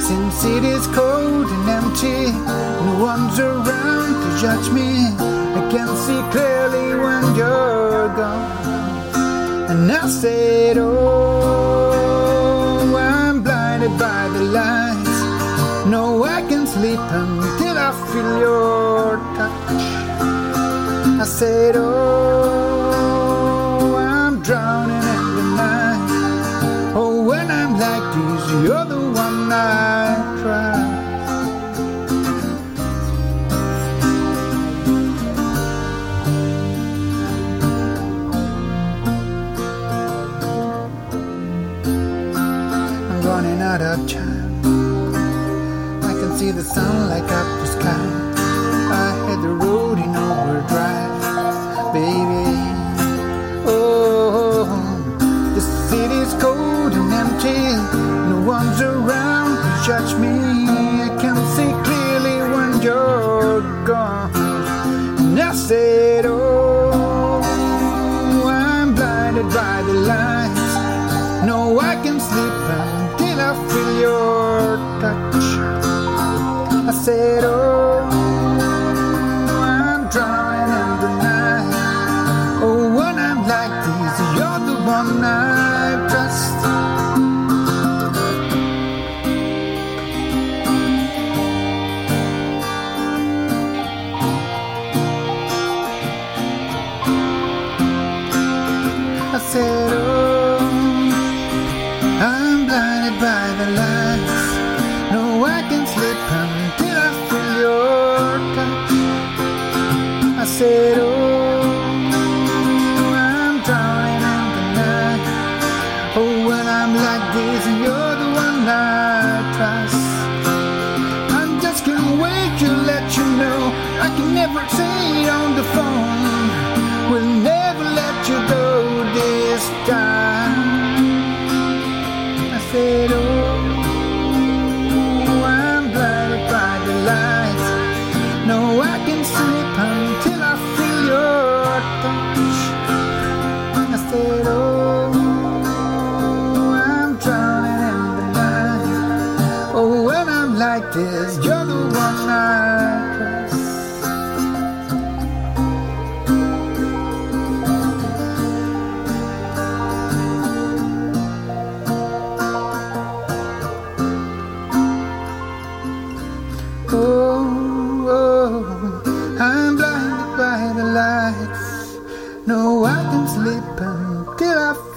since it is cold and empty, no one's around to judge me. I can see clearly when you're gone. And I said, Oh, I'm blinded by the lights. No, I can sleep until I feel your touch. I said, Oh, Like this, you're the one I trust. I'm running out of time. I can see the sun light up the sky. I hit the road in overdrive, baby. Oh, the city's cold one's around to judge me. I I'm blinded by the lights. No, I can sleep until I feel your touch. I I'm drowning in the night. Oh, when I'm like this, I can I